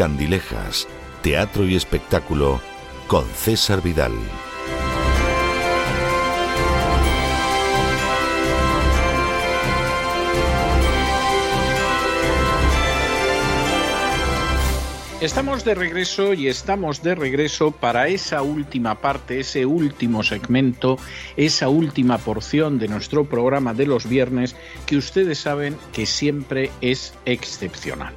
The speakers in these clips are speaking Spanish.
Candilejas, Teatro y Espectáculo con César Vidal. Estamos de regreso y estamos de regreso para esa última parte, ese último segmento, esa última porción de nuestro programa de los viernes que ustedes saben que siempre es excepcional.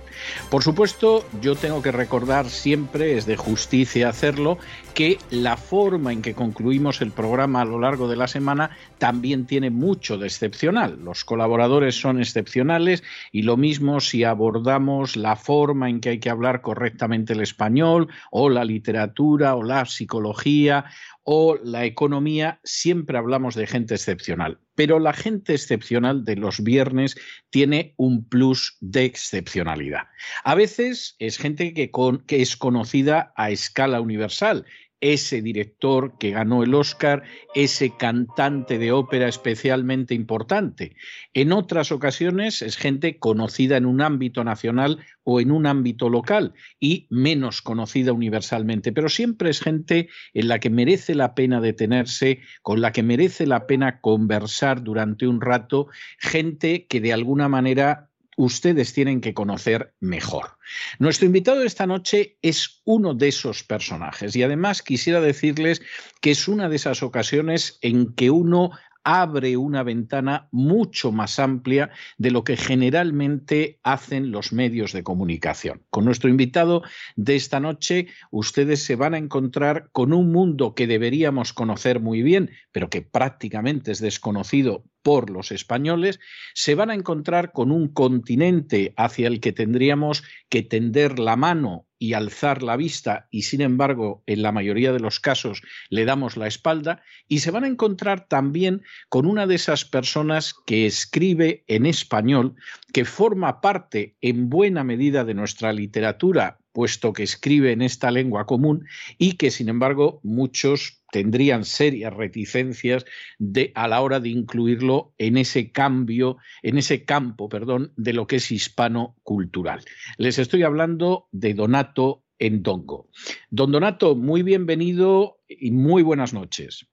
Por supuesto, yo tengo que recordar siempre, es de justicia hacerlo, que la forma en que concluimos el programa a lo largo de la semana también tiene mucho de excepcional. Los colaboradores son excepcionales y lo mismo si abordamos la forma en que hay que hablar correctamente el español o la literatura o la psicología o la economía, siempre hablamos de gente excepcional. Pero la gente excepcional de los viernes tiene un plus de excepcionalidad. A veces es gente que, es conocida a escala universal ese director que ganó el Oscar, ese cantante de ópera especialmente importante. En otras ocasiones es gente conocida en un ámbito nacional o en un ámbito local y menos conocida universalmente, pero siempre es gente en la que merece la pena detenerse, con la que merece la pena conversar durante un rato, gente que de alguna manera ustedes tienen que conocer mejor. Nuestro invitado de esta noche es uno de esos personajes y además quisiera decirles que es una de esas ocasiones en que uno abre una ventana mucho más amplia de lo que generalmente hacen los medios de comunicación. Con nuestro invitado de esta noche, ustedes se van a encontrar con un mundo que deberíamos conocer muy bien, pero que prácticamente es desconocido por los españoles, se van a encontrar con un continente hacia el que tendríamos que tender la mano y alzar la vista y sin embargo en la mayoría de los casos le damos la espalda y se van a encontrar también con una de esas personas que escribe en español, que forma parte en buena medida de nuestra literatura puesto que escribe en esta lengua común y que, sin embargo, muchos tendrían serias reticencias de, a la hora de incluirlo en ese cambio, en ese campo, perdón, de lo que es hispano-cultural. Les estoy hablando de Donato Endongo. Don Donato, muy bienvenido y muy buenas noches.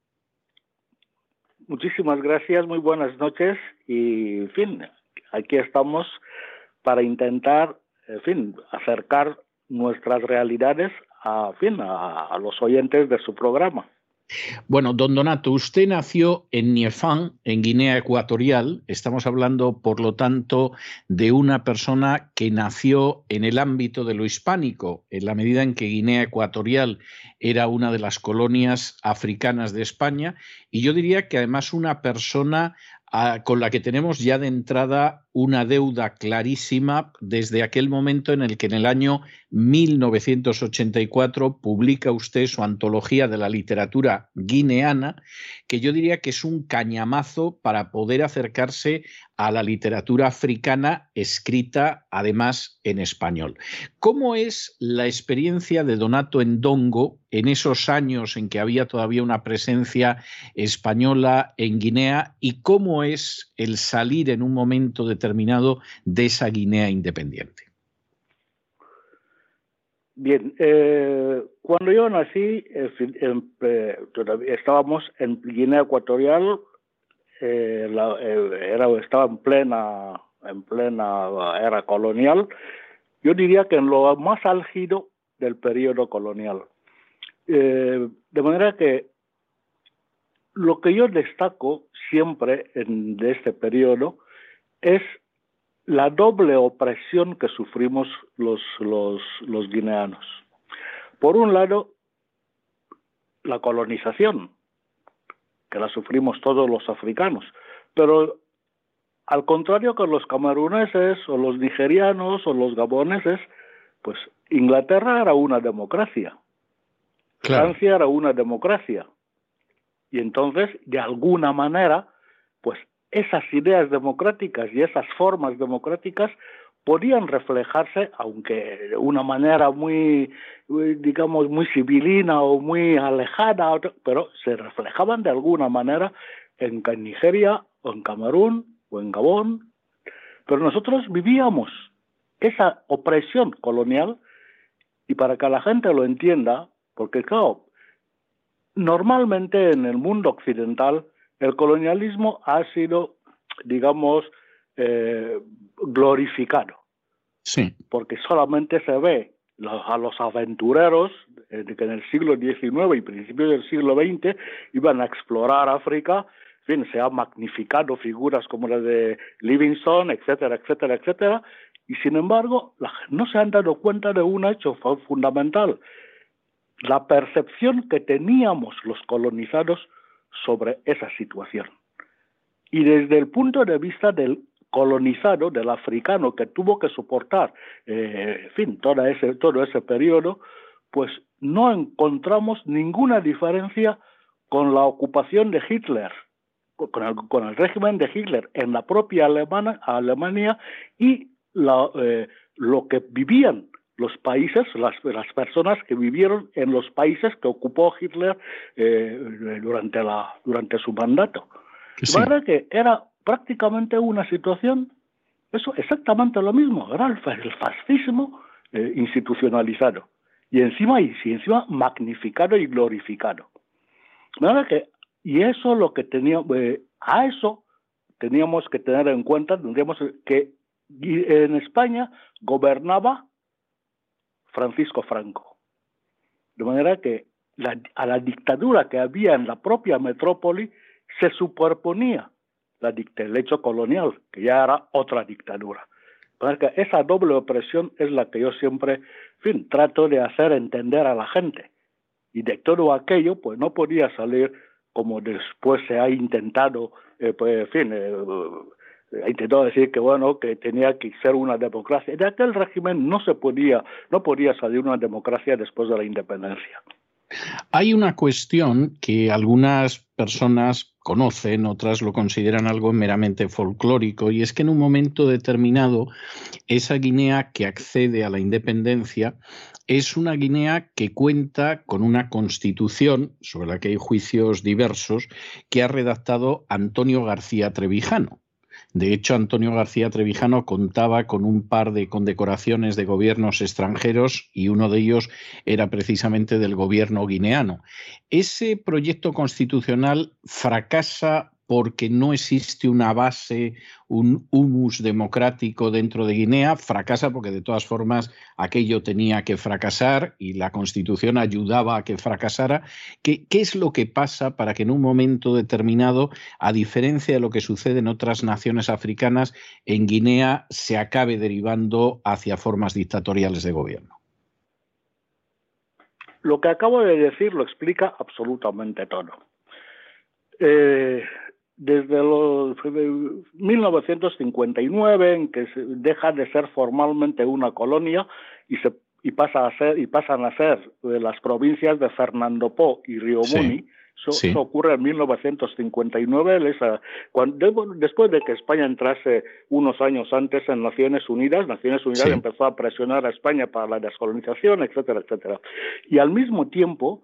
Muchísimas gracias, muy buenas noches y, en fin, aquí estamos para intentar, en fin, acercar nuestras realidades a, fin, a, los oyentes de su programa. Bueno, don Donato, usted nació en Niefán, en Guinea Ecuatorial. Estamos hablando, por lo tanto, de una persona que nació en el ámbito de lo hispánico, en la medida en que Guinea Ecuatorial era una de las colonias africanas de España. Y yo diría que además una persona ah, con la que tenemos ya de entrada una deuda clarísima desde aquel momento en el que en el año 1984 publica usted su antología de la literatura guineana, que yo diría que es un cañamazo para poder acercarse a la literatura africana escrita además en español. ¿Cómo es la experiencia de Donato Endongo en esos años en que había todavía una presencia española en Guinea y cómo es el salir en un momento determinado de esa Guinea independiente? Bien, eh, cuando yo nací, eh, estábamos en Guinea Ecuatorial, eh, era, estaba en plena, en plena era colonial, yo diría que en lo más álgido del periodo colonial. de manera que lo que yo destaco siempre en, de este periodo es la doble opresión que sufrimos los, los, los guineanos. Por un lado, la colonización, que la sufrimos todos los africanos, pero al contrario que los cameruneses o los nigerianos o los gaboneses, pues Inglaterra era una democracia, Francia era una democracia. Y entonces, de alguna manera, pues esas ideas democráticas y esas formas democráticas podían reflejarse, aunque de una manera muy, digamos, muy civilina o muy alejada, pero se reflejaban de alguna manera en Nigeria o en Camerún o en Gabón. Pero nosotros vivíamos esa opresión colonial y para que la gente lo entienda, porque claro, normalmente en el mundo occidental el colonialismo ha sido, digamos, eh, glorificado. Sí. Porque solamente se ve a los aventureros eh, que en el siglo XIX y principios del siglo XX iban a explorar África, en fin, se han magnificado figuras como la de Livingstone, etcétera, etcétera, etcétera, y sin embargo no se han dado cuenta de un hecho fundamental, la percepción que teníamos los colonizados sobre esa situación. Y desde el punto de vista del colonizado, del africano que tuvo que soportar, eh, fin, todo ese, todo ese periodo, pues no encontramos ninguna diferencia con la ocupación de Hitler, con el, con el régimen de Hitler en la propia Alemania, Alemania y eh, lo que vivían los países, las, las, personas que vivieron en los países que ocupó Hitler eh, durante, la, durante su mandato. Sí. que era prácticamente una situación, eso exactamente lo mismo, era el, fascismo eh, institucionalizado y encima y, encima magnificado y glorificado. que y eso lo que teníamos, eh, a eso teníamos que tener en cuenta, tendríamos que en España gobernaba Francisco Franco. De manera que a la dictadura que había en la propia metrópoli se superponía la el hecho colonial, que ya era otra dictadura. Porque esa doble opresión es la que yo siempre, fin, trato de hacer entender a la gente. Y de todo aquello, pues no podía salir como después se ha intentado, eh, pues, en fin, eh, ha intentado decir que bueno, que tenía que ser una democracia. De aquel régimen no se podía, no podía salir una democracia después de la independencia. Hay una cuestión que algunas personas conocen, otras lo consideran algo meramente folclórico, y es que en un momento determinado esa Guinea que accede a la independencia es una Guinea que cuenta con una constitución, sobre la que hay juicios diversos, que ha redactado Antonio García Trevijano. De hecho, Antonio García Trevijano contaba con un par de condecoraciones de gobiernos extranjeros y uno de ellos era precisamente del gobierno guineano. Ese proyecto constitucional fracasa porque no existe una base, un humus democrático dentro de Guinea, fracasa porque de todas formas aquello tenía que fracasar y la constitución ayudaba a que fracasara. ¿Qué, ¿Qué, es lo que pasa para que en un momento determinado, a diferencia de lo que sucede en otras naciones africanas, en Guinea se acabe derivando hacia formas dictatoriales de gobierno? Lo que acabo de decir lo explica absolutamente todo. Eh, desde los 1959 en que se deja de ser formalmente una colonia y se y pasa a ser y pasan a ser de las provincias de Fernando Po y Río Muni. Eso, ocurre en 1959, cuando, después de que España entrase unos años antes en Naciones Unidas, Naciones Unidas empezó a presionar a España para la descolonización, etcétera, etcétera. Y al mismo tiempo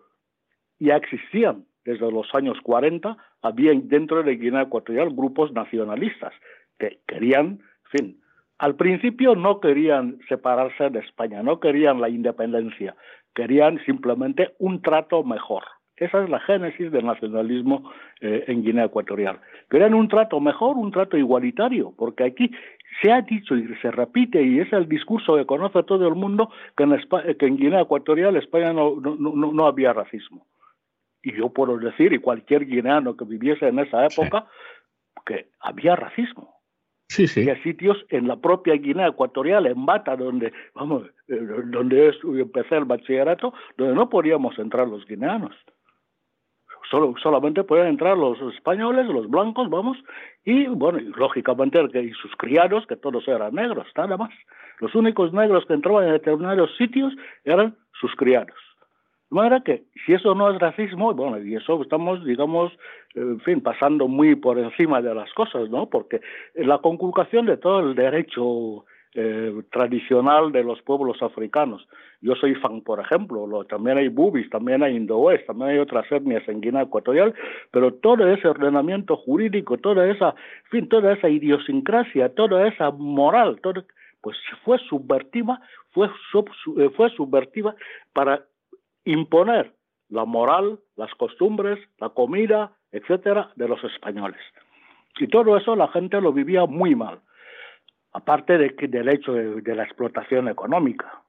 ya existían desde los años 40, había dentro de Guinea Ecuatorial grupos nacionalistas que querían, fin, al principio no querían separarse de España, no querían la independencia, querían simplemente un trato mejor. Esa es la génesis del nacionalismo eh, en Guinea Ecuatorial. Querían un trato mejor, un trato igualitario, porque aquí se ha dicho y se repite, y es el discurso que conoce todo el mundo, que en, en Guinea Ecuatorial España no había racismo y yo puedo decir, y cualquier guineano que viviese en esa época, que había racismo. Sí, sí. Había sitios en la propia Guinea Ecuatorial, en Bata, donde, vamos, eh, donde empecé el bachillerato, donde no podíamos entrar los guineanos. Solo, solamente podían entrar los españoles, los blancos, vamos, y bueno, y lógicamente y sus criados, que todos eran negros, nada más. Los únicos negros que entraban en determinados sitios eran sus criados. De manera que, si eso no es racismo, bueno, y eso estamos, digamos, en fin, pasando muy por encima de las cosas, ¿no? Porque la conculcación de todo el derecho eh, tradicional de los pueblos africanos. Yo soy fan, por ejemplo, lo, también hay bubis, también hay indoes, también hay otras etnias en Guinea Ecuatorial, pero todo ese ordenamiento jurídico, toda esa, en fin, toda esa idiosincrasia, toda esa moral, todo, pues fue subvertiva, fue, eh, fue subvertiva para imponer la moral, las costumbres, la comida, etcétera, de los españoles. Y todo eso la gente lo vivía muy mal aparte de, del hecho de, la explotación económica,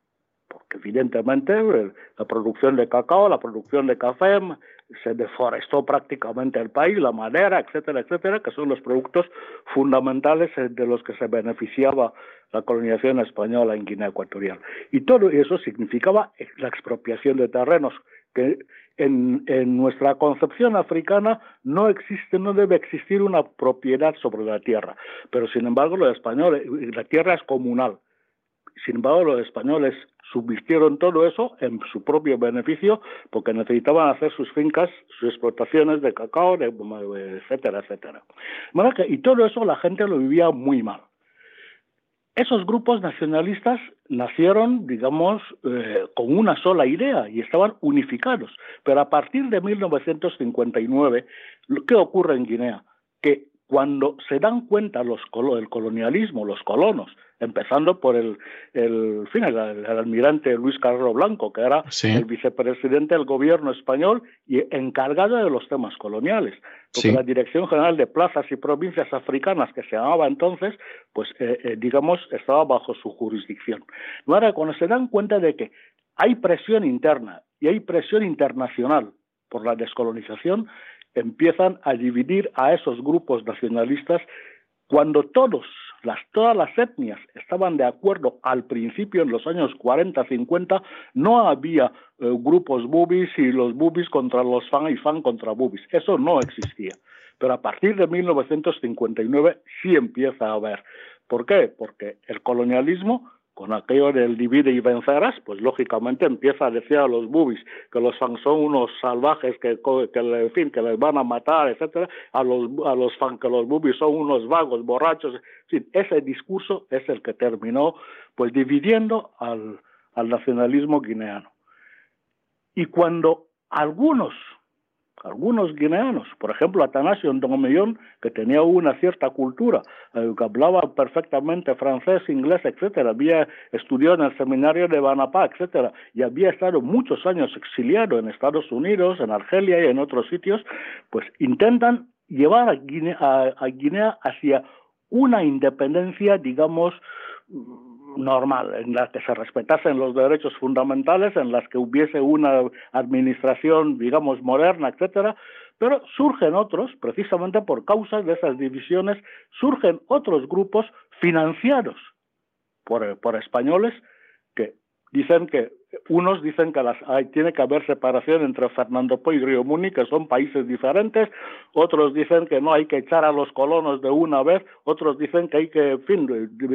porque evidentemente eh, la producción de cacao, la producción de café, se deforestó prácticamente el país, la madera, etcétera, etcétera, que son los productos fundamentales eh, de los que se beneficiaba la colonización española en Guinea Ecuatorial. Y todo eso significaba la expropiación de terrenos que en, nuestra concepción africana no existe, no debe existir una propiedad sobre la tierra. Pero sin embargo, los españoles, la tierra es comunal. Sin embargo, los españoles subvirtieron todo eso en su propio beneficio porque necesitaban hacer sus fincas, sus explotaciones de cacao, etcétera, etcétera. Y todo eso la gente lo vivía muy mal. Esos grupos nacionalistas nacieron, digamos, eh, con una sola idea y estaban unificados. Pero a partir de 1959, ¿qué ocurre en Guinea? Que cuando se dan cuenta los, el colonialismo, los colonos, empezando por el, el, fin, el, almirante Luis Carrero Blanco, que era el vicepresidente del gobierno español y encargado de los temas coloniales. Porque la Dirección General de Plazas y Provincias Africanas, que se llamaba entonces, pues eh, eh, digamos, estaba bajo su jurisdicción. Ahora, cuando se dan cuenta de que hay presión interna y hay presión internacional por la descolonización, empiezan a dividir a esos grupos nacionalistas cuando todos las, todas las etnias estaban de acuerdo al principio, en los años 40, 50, no había eh, grupos bubis y los bubis contra los fan y fan contra bubis. Eso no existía. Pero a partir de 1959 sí empieza a haber. ¿Por qué? Porque el colonialismo con aquello del divide y vencerás, pues lógicamente empieza a decir a los bubis que los fans son unos salvajes que, que, en fin, que les van a matar, etcétera, a los a fans que los bubis son unos vagos, borrachos, ese discurso es el que terminó pues dividiendo al nacionalismo guineano. Y cuando algunos algunos guineanos, por ejemplo Atanasio Ndomellón, que tenía una cierta cultura, eh, que hablaba perfectamente francés, inglés, etcétera, había estudiado en el seminario de Banapá, etcétera, y había estado muchos años exiliado en Estados Unidos, en Argelia y en otros sitios, pues intentan llevar a Guinea hacia una independencia, digamos, normal, en la que se respetasen los derechos fundamentales, en las que hubiese una administración, digamos, moderna, etcétera, pero surgen otros, precisamente por causas de esas divisiones, surgen otros grupos financiados por, por españoles que dicen que unos dicen que las, hay, tiene que haber separación entre Fernando Po y Río Muni, que son países diferentes, otros dicen que no hay que echar a los colonos de una vez, otros dicen que hay que, fin,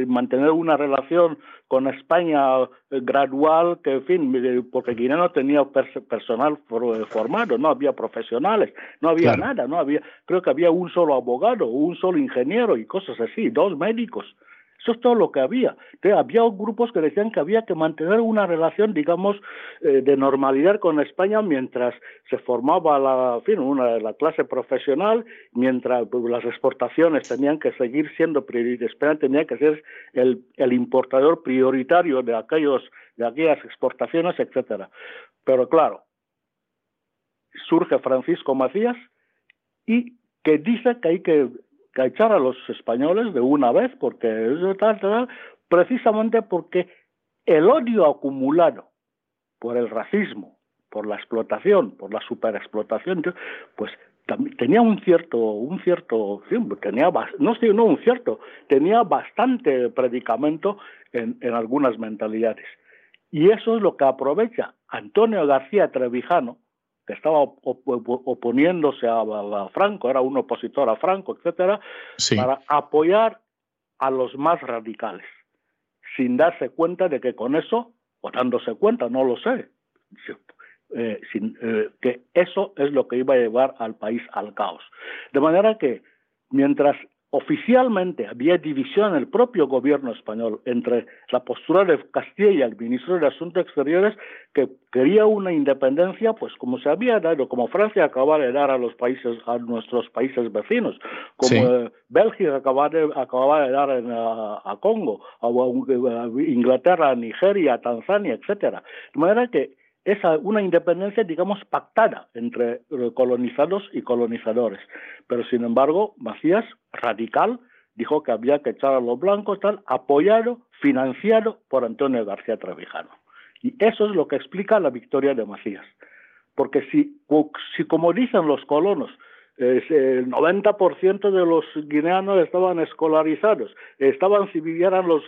mantener una relación con España eh, gradual, que, en fin, porque Guinea no tenía personal formado, no había profesionales, no había nada, no había, creo que había un solo abogado, un solo ingeniero y cosas así, dos médicos. Eso es todo lo que había. había grupos que decían que había que mantener una relación, digamos, eh, de normalidad con España mientras se formaba la, fin, una, la clase profesional, mientras pues, las exportaciones tenían que seguir siendo prioritarias. España tenía que ser el, el importador prioritario de, aquellos, de aquellas exportaciones, etcétera. Pero claro, surge Francisco Macías y que dice que hay que que echar a los españoles de una vez, porque tal, tal, precisamente porque el odio acumulado por el racismo, por la explotación, por la superexplotación, pues tenía un cierto, un cierto, tenía, no no un cierto, tenía bastante predicamento en, en algunas mentalidades. Y eso es lo que aprovecha Antonio García Trevijano, que estaba oponiéndose a, Franco, era un opositor a Franco, etcétera, para apoyar a los más radicales, sin darse cuenta de que con eso, o dándose cuenta, no lo sé, eh, sin, eh, que eso es lo que iba a llevar al país al caos. De manera que mientras oficialmente había división en el propio gobierno español entre la postura de Castilla y el ministro de Asuntos Exteriores que quería una independencia, pues como se había dado, como Francia acababa de dar a los países, a nuestros países vecinos, como eh, Bélgica acababa de, acababa de dar a, Congo, a, a Inglaterra, a Nigeria, a Tanzania, etcétera. De manera que es una independencia, digamos, pactada entre colonizados y colonizadores. Pero, sin embargo, Macías, radical, dijo que había que echar a los blancos, tal, apoyado, financiado por Antonio García Trevijano. Y eso es lo que explica la victoria de Macías. Porque si, si como dicen los colonos, el 90% de los guineanos estaban escolarizados, estaban eran los,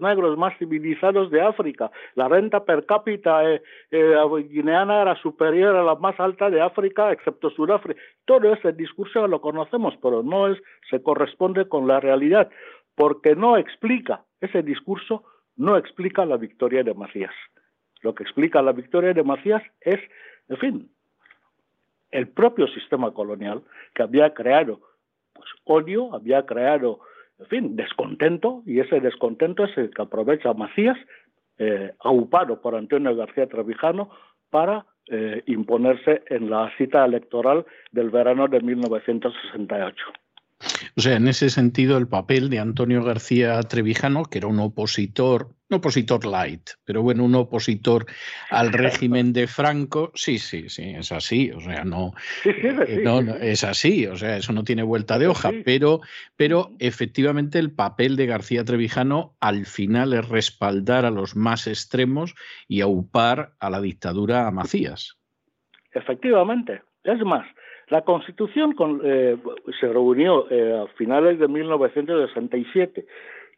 negros más civilizados de África, la renta per cápita eh, eh, guineana era superior a la más alta de África, excepto Sudáfrica. Todo ese discurso lo conocemos, pero no es, se corresponde con la realidad, porque no explica, ese discurso no explica la victoria de Macías. Lo que explica la victoria de Macías es, en fin, el propio sistema colonial que había creado pues, odio, había creado, en fin, descontento, y ese descontento es el que aprovecha Macías, eh, aupado por Antonio García Trevijano, para eh, imponerse en la cita electoral del verano de 1968. O sea, en ese sentido, el papel de Antonio García Trevijano, que era un opositor, un opositor light, pero bueno, un opositor al régimen de Franco, sí, sí, sí, es así, o sea, no, eh, no, es así, o sea, eso no tiene vuelta de hoja, pero, pero efectivamente el papel de García Trevijano al final es respaldar a los más extremos y aupar a la dictadura a Macías. Efectivamente, es más, la Constitución eh, se reunió eh, a finales de 1967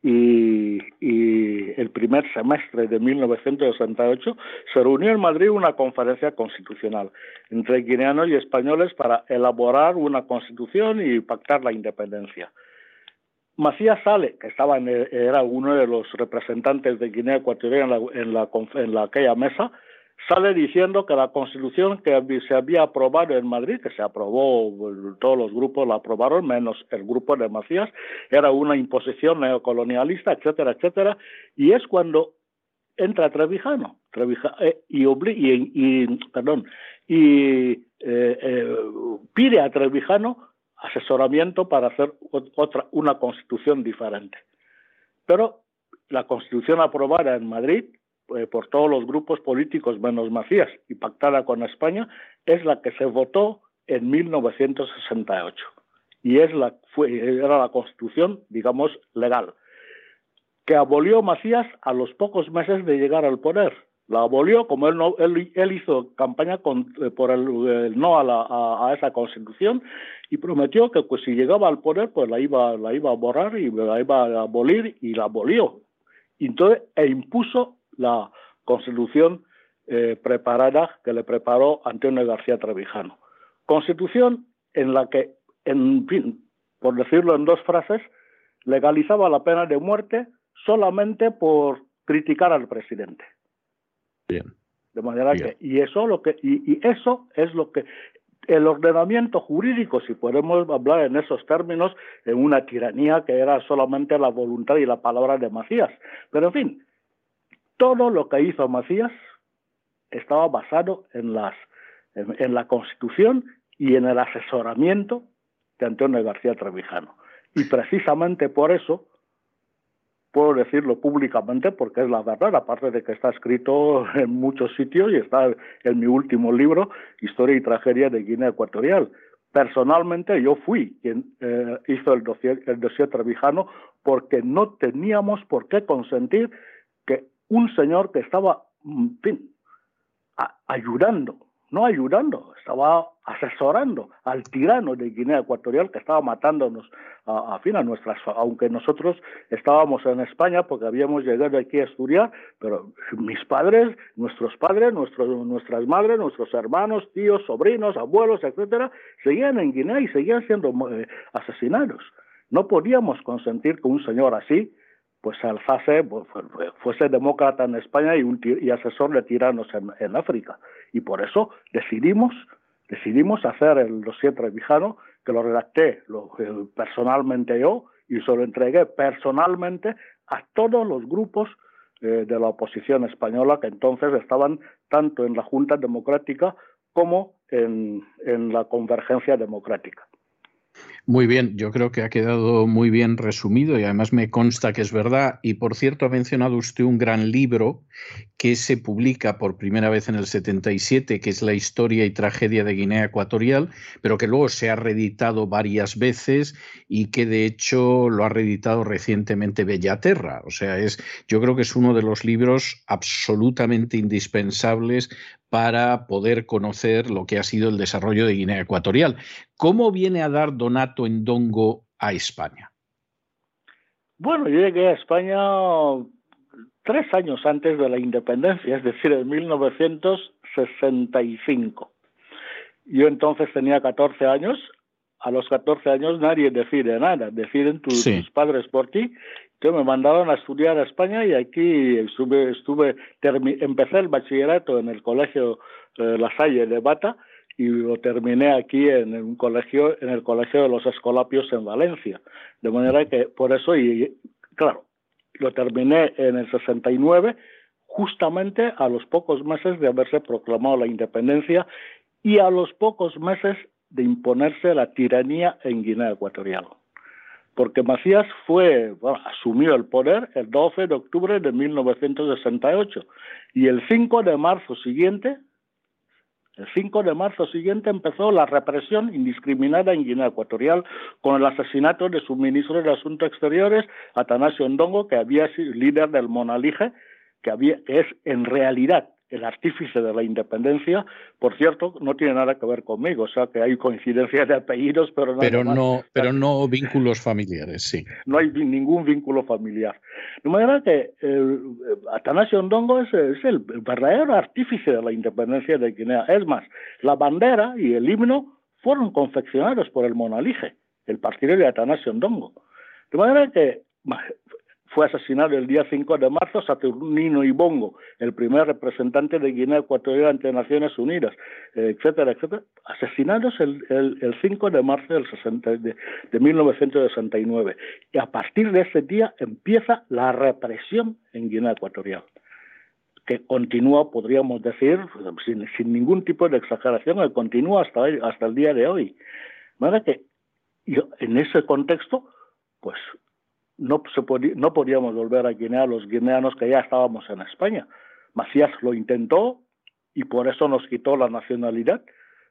y, el primer semestre de 1968 se reunió en Madrid una conferencia constitucional entre guineanos y españoles para elaborar una constitución y pactar la independencia. Macías Sale, que estaba era uno de los representantes de Guinea Ecuatorial en, la, en aquella mesa, sale diciendo que la constitución que se había aprobado en Madrid, que se aprobó, todos los grupos la aprobaron, menos el grupo de Macías, era una imposición neocolonialista, etcétera, etcétera, y es cuando entra Trevijano, eh, y, y, perdón, y eh, eh, pide a Trevijano asesoramiento para hacer otra, una constitución diferente. Pero la constitución aprobada en Madrid eh, por todos los grupos políticos menos Macías y pactada con España es la que se votó en 1968 y es la fue era la constitución digamos legal que abolió Macías a los pocos meses de llegar al poder. La abolió como él no él, él hizo campaña con, eh, por el, no a, la, a, esa constitución y prometió que pues si llegaba al poder pues la iba la iba a borrar y la iba a abolir y la abolió. Entonces e impuso la constitución eh, preparada que le preparó Antonio García Trevijano. Constitución en la que, en fin, por decirlo en dos frases, legalizaba la pena de muerte solamente por criticar al presidente. Bien. De manera que, y eso lo que, y, y, eso es lo que el ordenamiento jurídico, si podemos hablar en esos términos, en una tiranía que era solamente la voluntad y la palabra de Macías. Pero en fin, todo lo que hizo Macías estaba basado en, las, en, la Constitución y en el asesoramiento de Antonio García Trevijano. Y precisamente por eso, puedo decirlo públicamente porque es la verdad, aparte de que está escrito en muchos sitios y está en mi último libro, Historia y Tragedia de Guinea Ecuatorial. Personalmente yo fui quien eh, hizo el dossier, el dossier Trevijano porque no teníamos por qué consentir un señor que estaba, en fin, ayudando, no ayudando, estaba asesorando al tirano de Guinea Ecuatorial que estaba matándonos a, fin a nuestras, aunque nosotros estábamos en España porque habíamos llegado aquí a estudiar, pero mis padres, nuestros padres, nuestros, nuestras madres, nuestros hermanos, tíos, sobrinos, abuelos, etcétera, seguían en Guinea y seguían siendo eh, asesinados. No podíamos consentir que un señor así pues se alzase, pues, fuese demócrata en España y, un, y asesor de tiranos en, África. Y por eso decidimos, decidimos hacer el dossier trevijano, que lo redacté eh, personalmente yo y se lo entregué personalmente a todos los grupos eh, de la oposición española que entonces estaban tanto en la Junta Democrática como en la Convergencia Democrática. Muy bien, yo creo que ha quedado muy bien resumido y además me consta que es verdad. Y por cierto, ha mencionado usted un gran libro que se publica por primera vez en el 77, que es La historia y tragedia de Guinea Ecuatorial, pero que luego se ha reeditado varias veces y que de hecho lo ha reeditado recientemente Bellaterra. O sea, es, yo creo que es uno de los libros absolutamente indispensables para poder conocer lo que ha sido el desarrollo de Guinea Ecuatorial. ¿Cómo viene a dar Donato Endongo a España? Bueno, yo llegué a España tres años antes de la independencia, es decir, en 1965. Yo entonces tenía 14 años. A los 14 años nadie decide nada, deciden tus padres por ti que me mandaron a estudiar a España y aquí estuve, estuve empecé el bachillerato en el colegio eh, La Salle de Bata y lo terminé aquí en un colegio, en el colegio de los Escolapios en Valencia. De manera que por eso, y claro, lo terminé en el 69, justamente a los pocos meses de haberse proclamado la independencia y a los pocos meses de imponerse la tiranía en Guinea Ecuatorial porque Macías fue, asumió el poder el 12 de octubre de 1968 y el 5 de marzo siguiente, el 5 de marzo siguiente empezó la represión indiscriminada en Guinea Ecuatorial con el asesinato de su ministro de Asuntos Exteriores, Atanasio Ndongo, que había sido líder del Monalige, que, había, que es en realidad el artífice de la independencia, por cierto, no tiene nada que ver conmigo, o sea que hay coincidencias de apellidos, pero, nada pero no, pero no vínculos familiares, sí. No hay ningún vínculo familiar. De manera que eh, Atanasio Ndongo es, el verdadero artífice de la independencia de Guinea. Es más, la bandera y el himno fueron confeccionados por el Monalige, el partidario de Atanasio Ndongo. De manera que fue asesinado el día 5 de marzo Saturnino Ibongo, el primer representante de Guinea Ecuatorial ante Naciones Unidas, eh, etcétera, etcétera, asesinados el, el, 5 de marzo del 60, de, de 1969. Y a partir de ese día empieza la represión en Guinea Ecuatorial que continúa, podríamos decir, sin, ningún tipo de exageración, que continúa hasta, el día de hoy. De que en ese contexto, pues no, se no podíamos volver a Guinea los guineanos que ya estábamos en España. Macías lo intentó y por eso nos quitó la nacionalidad,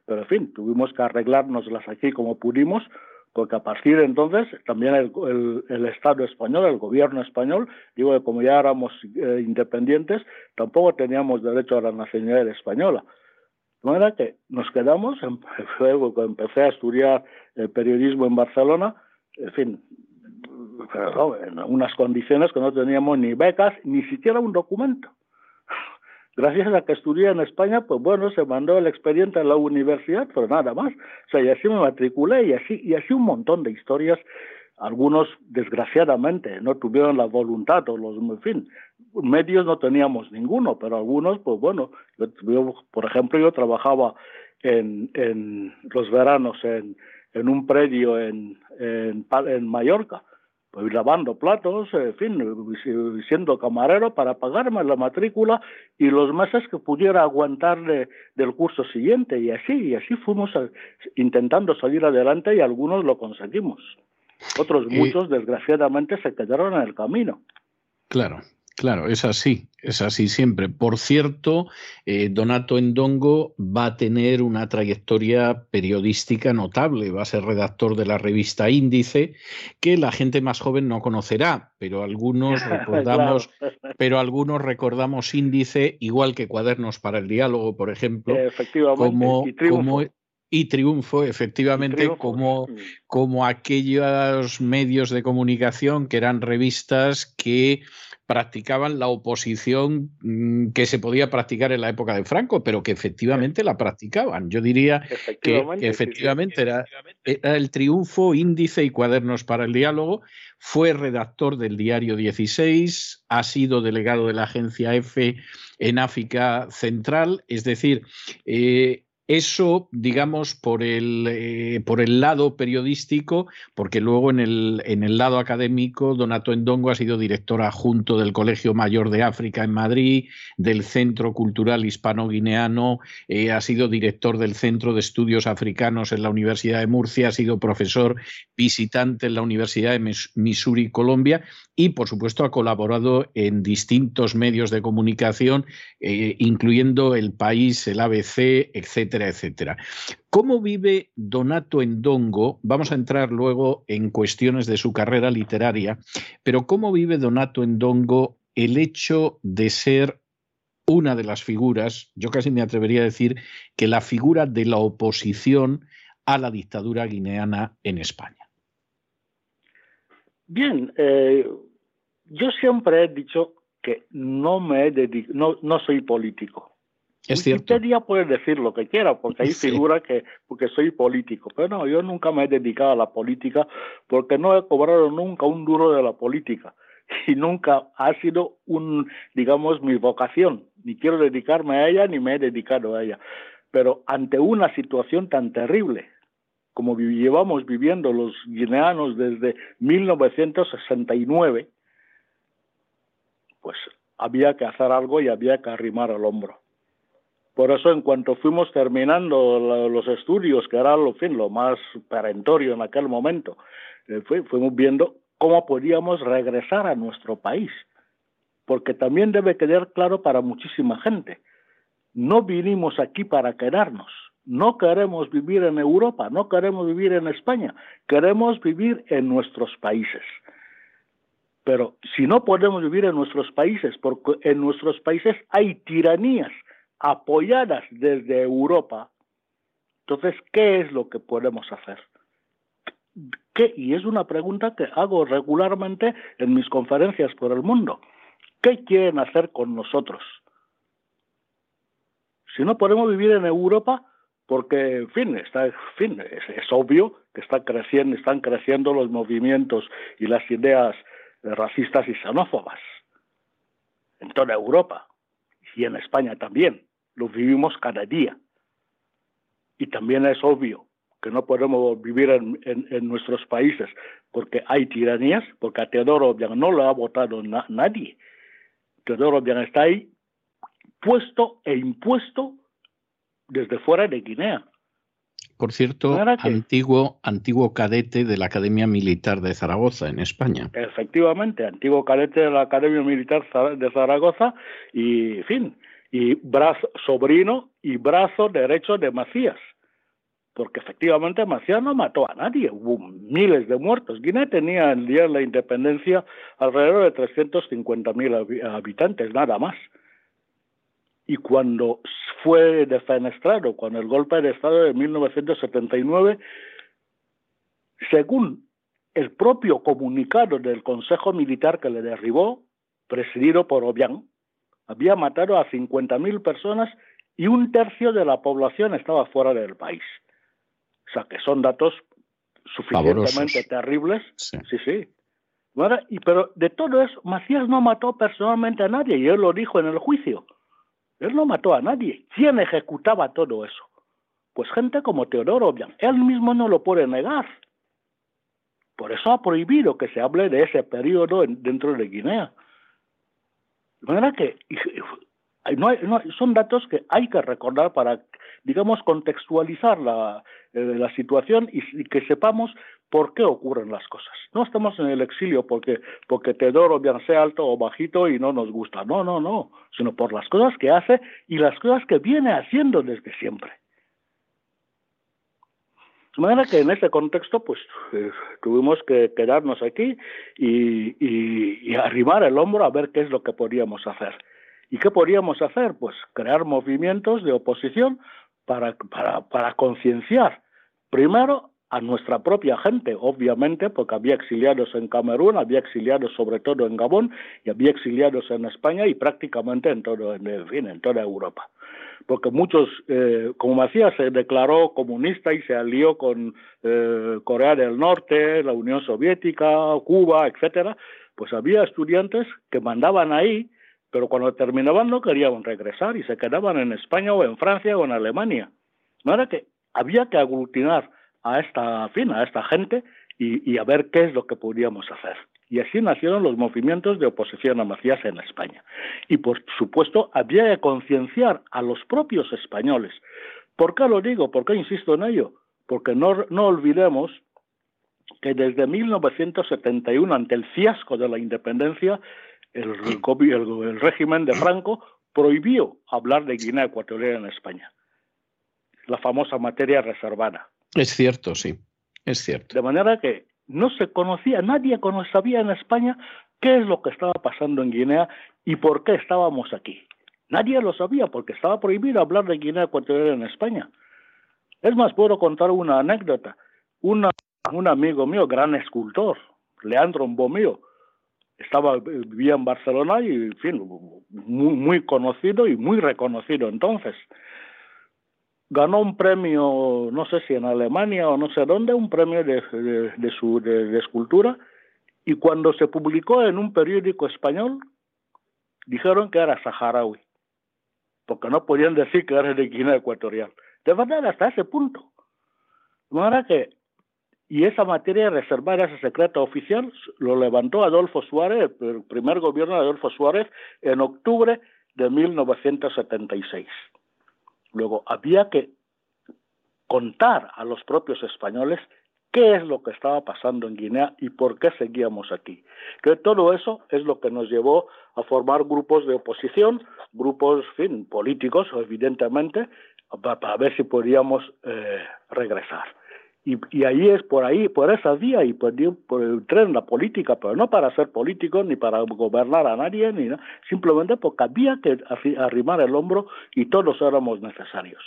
pero en fin, tuvimos que arreglárnoslas aquí como pudimos, porque a partir de entonces también el, Estado español, el gobierno español, digo que como ya éramos eh, independientes, tampoco teníamos derecho a la nacionalidad española. De manera que nos quedamos, luego empecé a estudiar el periodismo en Barcelona, en fin, pero en unas condiciones que no teníamos ni becas, ni siquiera un documento. Gracias a que estudié en España, pues bueno, se mandó el expediente a la universidad, pero nada más. O sea, y así me matriculé y así, y así un montón de historias. Algunos, desgraciadamente, no tuvieron la voluntad o los, en fin, medios no teníamos ninguno, pero algunos, pues bueno, yo, por ejemplo, yo trabajaba en, en los veranos en, en un predio en, en, en Mallorca pues, lavando platos, en fin, siendo camarero para pagarme la matrícula y los meses que pudiera aguantar del curso siguiente y así, y así fuimos intentando salir adelante y algunos lo conseguimos. Otros muchos, desgraciadamente, se quedaron en el camino. Claro, Claro, es así, es así siempre. Por cierto, eh, Donato Endongo va a tener una trayectoria periodística notable, va a ser redactor de la revista Índice, que la gente más joven no conocerá, pero algunos recordamos pero algunos recordamos índice, igual que cuadernos para el diálogo, por ejemplo, como, y triunfo, efectivamente, como, como aquellos medios de comunicación que eran revistas que practicaban la oposición mm, que se podía practicar en la época de Franco, pero que efectivamente la practicaban. Yo diría que, efectivamente era, era, el triunfo, índice y cuadernos para el diálogo. Fue redactor del diario 16, ha sido delegado de la agencia F en África Central, es decir, eh, eso, digamos, por el, eh, por el lado periodístico, porque luego en el, en el lado académico, Donato Endongo ha sido director adjunto del Colegio Mayor de África en Madrid, del Centro Cultural Hispano-Guineano, eh, ha sido director del Centro de Estudios Africanos en la Universidad de Murcia, ha sido profesor visitante en la Universidad de Missouri, Colombia, y, por supuesto, ha colaborado en distintos medios de comunicación, eh, incluyendo El País, el ABC, etcétera. ¿Cómo vive Donato Endongo? Vamos a entrar luego en cuestiones de su carrera literaria, pero ¿cómo vive Donato Endongo el hecho de ser una de las figuras, yo casi me atrevería a decir que la figura de la oposición a la dictadura guineana en España? Bien, eh, yo siempre he dicho que no me no, no soy político. Es cierto. día puede decir lo que quiera, porque ahí figura que porque soy político. Pero no, yo nunca me he dedicado a la política porque no he cobrado nunca un duro de la política. Y nunca ha sido un, digamos, mi vocación. Ni quiero dedicarme a ella, ni me he dedicado a ella. Pero ante una situación tan terrible, como llevamos viviendo los guineanos desde 1969, pues había que hacer algo y había que arrimar el hombro. Por eso, en cuanto fuimos terminando los estudios, que era lo, fin, lo más perentorio en aquel momento, eh, fuimos viendo cómo podíamos regresar a nuestro país. Porque también debe quedar claro para muchísima gente. No vinimos aquí para quedarnos. No queremos vivir en Europa, no queremos vivir en España, queremos vivir en nuestros países. Pero si no podemos vivir en nuestros países, porque en nuestros países hay tiranías apoyadas desde Europa, entonces, ¿qué es lo que podemos hacer? Y es una pregunta que hago regularmente en mis conferencias por el mundo. ¿Qué quieren hacer con nosotros? Si no podemos vivir en Europa, porque, en fin, está, fin es, obvio que creciendo, están creciendo los movimientos y las ideas racistas y xenófobas en toda Europa y en España también. Lo vivimos cada día. Y también es obvio que no podemos vivir en, nuestros países porque hay tiranías, porque a Teodoro Obiang no lo ha votado nadie. Teodoro Obiang está ahí puesto e impuesto desde fuera de Guinea. Por cierto, antiguo, antiguo cadete de la Academia Militar de Zaragoza, en España. Efectivamente, antiguo cadete de la Academia Militar de Zaragoza y, en fin, y brazo, sobrino y brazo derecho de Macías. Porque efectivamente Macías no mató a nadie, hubo miles de muertos. Guinea tenía el día de la independencia alrededor de 350.000 habitantes, nada más y cuando fue defenestrado con el golpe de Estado de 1979, según el propio comunicado del Consejo Militar que le derribó, presidido por Obiang, había matado a 50.000 personas y un tercio de la población estaba fuera del país. O sea, que son datos suficientemente terribles. Sí, sí. sí. Y, pero de todo eso, Macías no mató personalmente a nadie y él lo dijo en el juicio. Él no mató a nadie. ¿Quién ejecutaba todo eso? Pues gente como Teodoro Obiang. Él mismo no lo puede negar. Por eso ha prohibido que se hable de ese periodo dentro de Guinea. De manera que son datos que hay que recordar para, digamos, contextualizar la, eh, situación y, que sepamos por qué ocurren las cosas. No estamos en el exilio porque, porque Teodoro bien sea alto o bajito y no nos gusta. No, no, no. Sino por las cosas que hace y las cosas que viene haciendo desde siempre. De manera que en ese contexto, pues eh, tuvimos que quedarnos aquí y, y, arrimar el hombro a ver qué es lo que podíamos hacer. ¿Y qué podíamos hacer? Pues crear movimientos de oposición para, para, para concienciar, primero, a nuestra propia gente, obviamente, porque había exiliados en Camerún, había exiliados sobre todo en Gabón y había exiliados en España y prácticamente en todo, en, fin, en toda Europa. Porque muchos, eh, como decía, se declaró comunista y se alió con eh, Corea del Norte, la Unión Soviética, Cuba, etcétera. Pues había estudiantes que mandaban ahí, pero cuando terminaban no querían regresar y se quedaban en España o en Francia o en Alemania. No era que había que aglutinar a esta, fin, a esta gente y, a ver qué es lo que podíamos hacer. Y así nacieron los movimientos de oposición a Macías en España. Y por supuesto había que concienciar a los propios españoles. ¿Por qué lo digo? ¿Por qué insisto en ello? Porque no, no olvidemos que desde 1971, ante el fiasco de la independencia, el, el régimen de Franco prohibió hablar de Guinea Ecuatorial en España. La famosa materia reservada. Es cierto, sí, es cierto. De manera que no se conocía, nadie sabía en España qué es lo que estaba pasando en Guinea y por qué estábamos aquí. Nadie lo sabía porque estaba prohibido hablar de Guinea Ecuatorial en España. Es más, puedo contar una anécdota. un amigo mío, gran escultor, Leandro Mbomío, estaba, vivía en Barcelona y, en fin, muy, muy conocido y muy reconocido entonces ganó un premio, no sé si en Alemania o no sé dónde, un premio de, de, su, de, escultura, y cuando se publicó en un periódico español, dijeron que era saharaui, porque no podían decir que era de Guinea Ecuatorial. De verdad, hasta ese punto. De que, y esa materia reservada, ese secreto oficial, lo levantó Adolfo Suárez, el primer gobierno de Adolfo Suárez, en octubre de 1976. Luego, había que contar a los propios españoles qué es lo que estaba pasando en Guinea y por qué seguíamos aquí. Que todo eso es lo que nos llevó a formar grupos de oposición, grupos fin, políticos, evidentemente, para, ver si podíamos eh, regresar. Y, ahí es por ahí, por esa vía y por, por entrar en la política, pero no para ser político ni para gobernar a nadie, ni simplemente porque había que arrimar el hombro y todos éramos necesarios.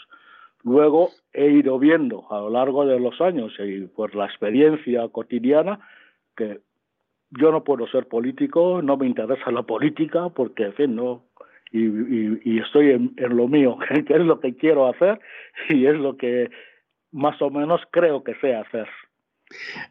Luego he ido viendo a lo largo de los años y por la experiencia cotidiana que yo no puedo ser político, no me interesa la política porque, en fin, no, y, estoy en, en, lo mío, que es lo que quiero hacer y es lo que más o menos creo que sé hacer.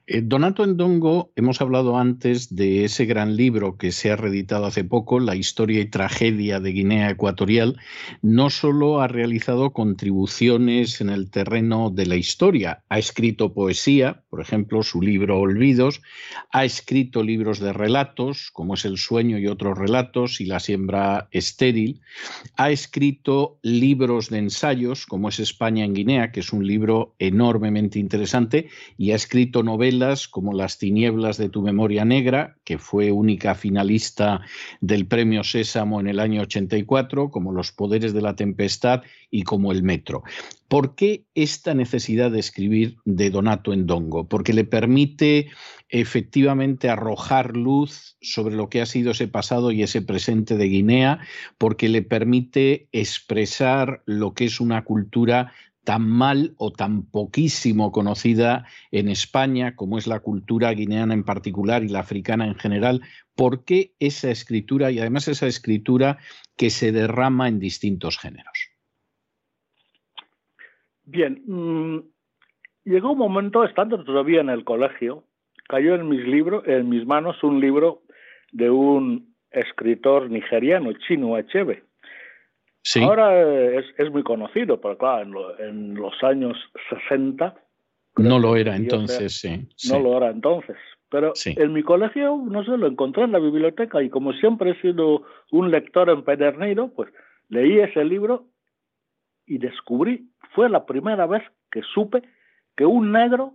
Eh, Donato Endongo, hemos hablado antes de ese gran libro que se ha reeditado hace poco, La historia y tragedia de Guinea Ecuatorial. No solo ha realizado contribuciones en el terreno de la historia, ha escrito poesía, por ejemplo, su libro Olvidos, ha escrito libros de relatos, como es El sueño y otros relatos, y La siembra estéril, ha escrito libros de ensayos, como es España en Guinea, que es un libro enormemente interesante, y ha escrito novelas como Las tinieblas de tu memoria negra, que fue única finalista del premio Sésamo en el año 84, como Los poderes de la tempestad y como El metro. ¿Por qué esta necesidad de escribir de Donato Endongo? Porque le permite efectivamente arrojar luz sobre lo que ha sido ese pasado y ese presente de Guinea, porque le permite expresar lo que es una cultura tan mal o tan poquísimo conocida en España, como es la cultura guineana en particular y la africana en general, ¿por qué esa escritura y además esa escritura que se derrama en distintos géneros? Bien, mm, llegó un momento, estando todavía en el colegio, cayó en mis libros, en mis manos un libro de un escritor nigeriano, Chino Achebe, Ahora es, es, muy conocido, pero claro, en, los años 60... No lo era entonces, sí, No lo era entonces. Pero en mi colegio, no sé, lo encontré en la biblioteca y como siempre he sido un lector empedernido, pues leí ese libro y descubrí, fue la primera vez que supe que un negro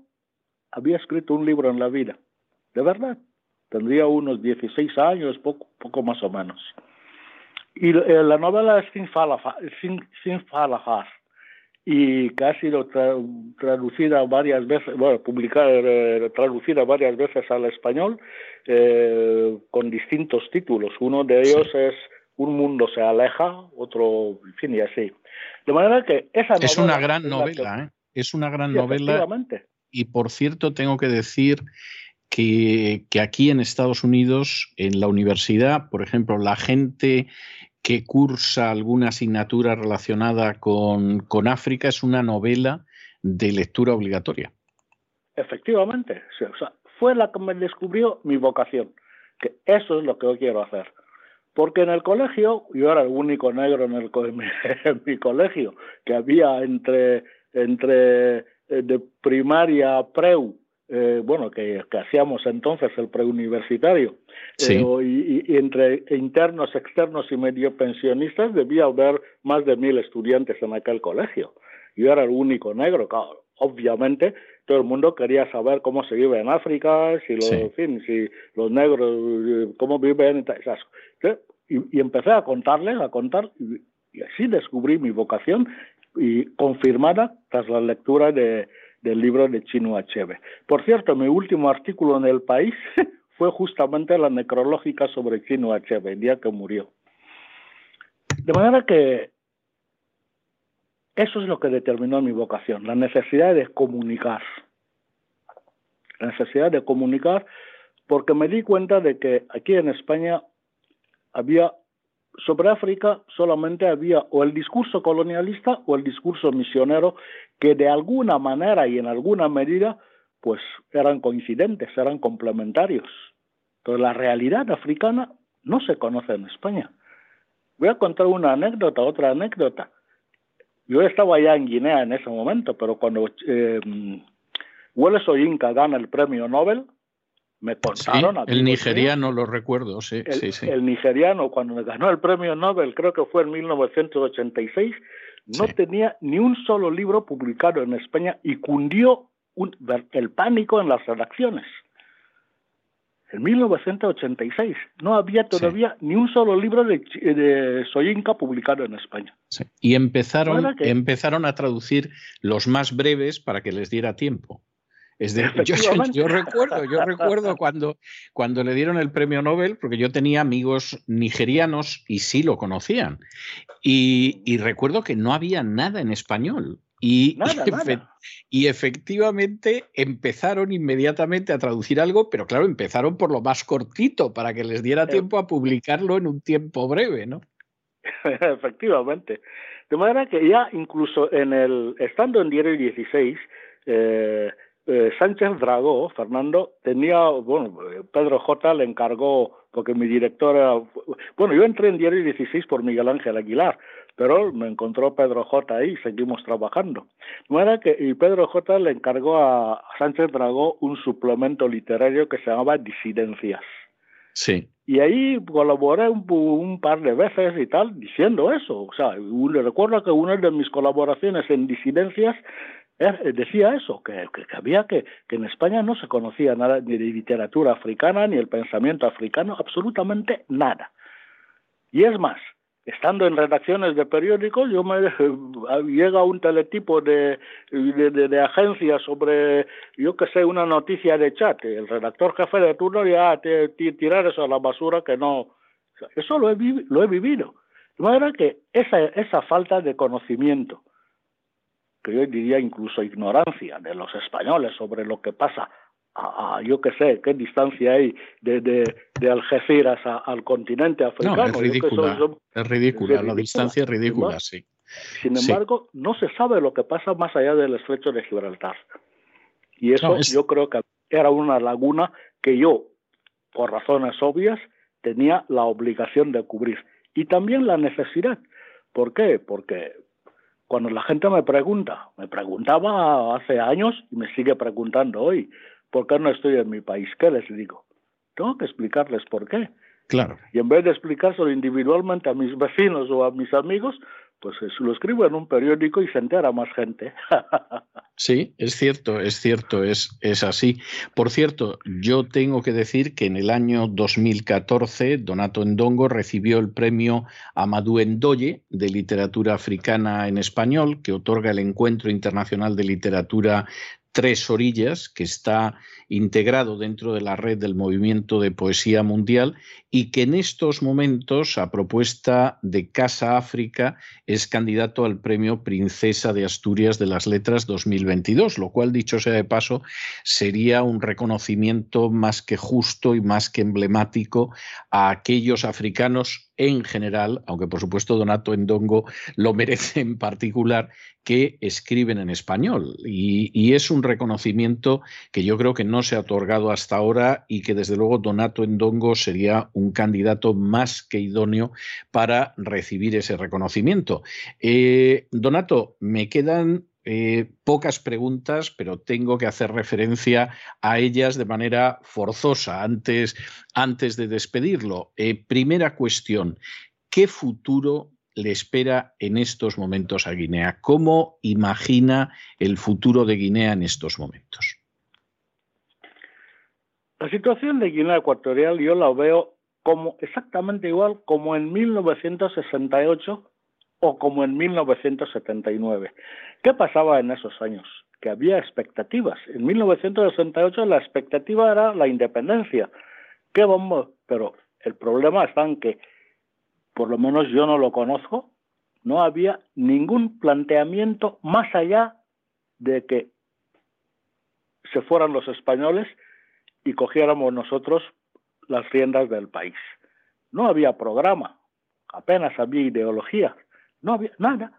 había escrito un libro en la vida. De verdad. Tendría unos 16 años, poco, poco más o menos. Y eh, la novela es Sin Falafar. y que ha sido traducida varias veces, bueno, publicada, eh, traducida varias veces al español eh, con distintos títulos. Uno de ellos es Un mundo se aleja, otro, en fin, y así. De manera que esa Es una gran novela, ¿eh? Es una gran novela. Y por cierto, tengo que decir que, aquí en Estados Unidos, en la universidad, por ejemplo, la gente que cursa alguna asignatura relacionada con, África es una novela de lectura obligatoria. Efectivamente, fue la que me descubrió mi vocación, que eso es lo que yo quiero hacer. Porque en el colegio, yo era el único negro en, el, en mi, colegio, que había entre, entre eh, de primaria preu eh, bueno, que, hacíamos entonces el preuniversitario, eh, y, entre internos, externos y medio pensionistas debía haber más de mil estudiantes en aquel colegio. Yo era el único negro, claro. Obviamente, todo el mundo quería saber cómo se vive en África, si los, si los negros, eh, cómo viven, y, y empecé a contarles, a contar, y así descubrí mi vocación y confirmada tras la lectura de, del libro de Chino Achebe. Por cierto, mi último artículo en El País fue justamente la necrológica sobre Chino Achebe, el día que murió. De manera que eso es lo que determinó mi vocación, la necesidad de comunicar. La necesidad de comunicar porque me di cuenta de que aquí en España había sobre África solamente había o el discurso colonialista o el discurso misionero que de alguna manera y en alguna medida pues eran coincidentes, eran complementarios. Pero la realidad africana no se conoce en España. Voy a contar una anécdota, otra anécdota. Yo estaba allá en Guinea en ese momento, pero cuando eh, Welles Oyinka gana el premio Nobel, me contaron. el nigeriano, lo recuerdo, sí el, sí, sí. El nigeriano, cuando ganó el premio Nobel, creo que fue en 1986, no tenía ni un solo libro publicado en España y cundió el pánico en las redacciones. En 1986 no había todavía ni un solo libro de, de Soyinka publicado en España. Y empezaron, empezaron a traducir los más breves para que les diera tiempo. Es de, yo, recuerdo, yo recuerdo cuando, cuando le dieron el premio Nobel, porque yo tenía amigos nigerianos y sí lo conocían. Y, recuerdo que no había nada en español. Y, y, efectivamente empezaron inmediatamente a traducir algo, pero claro, empezaron por lo más cortito para que les diera tiempo a publicarlo en un tiempo breve, ¿no? Efectivamente. De manera que ya incluso en el, estando en Diario 16, eh, eh, Sánchez Dragó, Fernando, tenía, bueno, Pedro J le encargó, porque mi director era, bueno, yo entré en Diario 16 por Miguel Ángel Aguilar, pero me encontró Pedro J ahí y seguimos trabajando. No era que, y Pedro J le encargó a Sánchez Dragó un suplemento literario que se llamaba Disidencias. Sí. Y ahí colaboré un, un, par de veces y tal, diciendo eso. O sea, recuerdo que una de mis colaboraciones en Disidencias eh, decía eso, que, había que, que en España no se conocía nada ni de literatura africana, ni el pensamiento africano, absolutamente nada. Y es más, estando en redacciones de periódicos, yo me llega un teletipo de, de, de, agencia sobre, yo que sé, una noticia de chat, el redactor jefe de turno ya te, tirar eso a la basura que no, eso lo he, lo he vivido. De manera que esa, esa falta de conocimiento, que yo diría incluso ignorancia de los españoles sobre lo que pasa a, yo qué sé, qué distancia hay de, de, Algeciras al continente africano. es ridícula, es ridícula, la distancia es ridícula, sí. Sin embargo, no se sabe lo que pasa más allá del estrecho de Gibraltar. Y eso yo creo que era una laguna que yo, por razones obvias, tenía la obligación de cubrir. Y también la necesidad. ¿Por qué? Porque cuando la gente me pregunta, me preguntaba hace años y me sigue preguntando hoy, ¿por qué no estoy en mi país? ¿Qué les digo? Tengo que explicarles por qué. Claro. Y en vez de explicárselo individualmente a mis vecinos o a mis amigos, pues lo escribo en un periódico y se entera más gente. Sí, es cierto, es cierto, es, es así. Por cierto, yo tengo que decir que en el año 2014 Donato Endongo recibió el premio Amadou Endoye de literatura africana en español que otorga el Encuentro Internacional de Literatura Tres Orillas, que está integrado dentro de la red del movimiento de poesía mundial y que en estos momentos, a propuesta de Casa África, es candidato al premio Princesa de Asturias de las Letras 2022, lo cual, dicho sea de paso, sería un reconocimiento más que justo y más que emblemático a aquellos africanos en general, aunque por supuesto Donato Endongo lo merece en particular, que escriben en español. Y, es un reconocimiento que yo creo que no se ha otorgado hasta ahora y que desde luego Donato Endongo sería un candidato más que idóneo para recibir ese reconocimiento. Eh, Donato, me quedan eh, pocas preguntas, pero tengo que hacer referencia a ellas de manera forzosa antes, antes de despedirlo. Eh, primera cuestión, ¿qué futuro le espera en estos momentos a Guinea? ¿Cómo imagina el futuro de Guinea en estos momentos? La situación de Guinea Ecuatorial yo la veo como exactamente igual como en 1968 o como en 1979. ¿Qué pasaba en esos años? Que había expectativas. En 1968 la expectativa era la independencia. ¿Qué vamos? Pero el problema está en que, por lo menos yo no lo conozco, no había ningún planteamiento más allá de que se fueran los españoles y cogiéramos nosotros las riendas del país. No había programa, apenas había ideología, no había nada.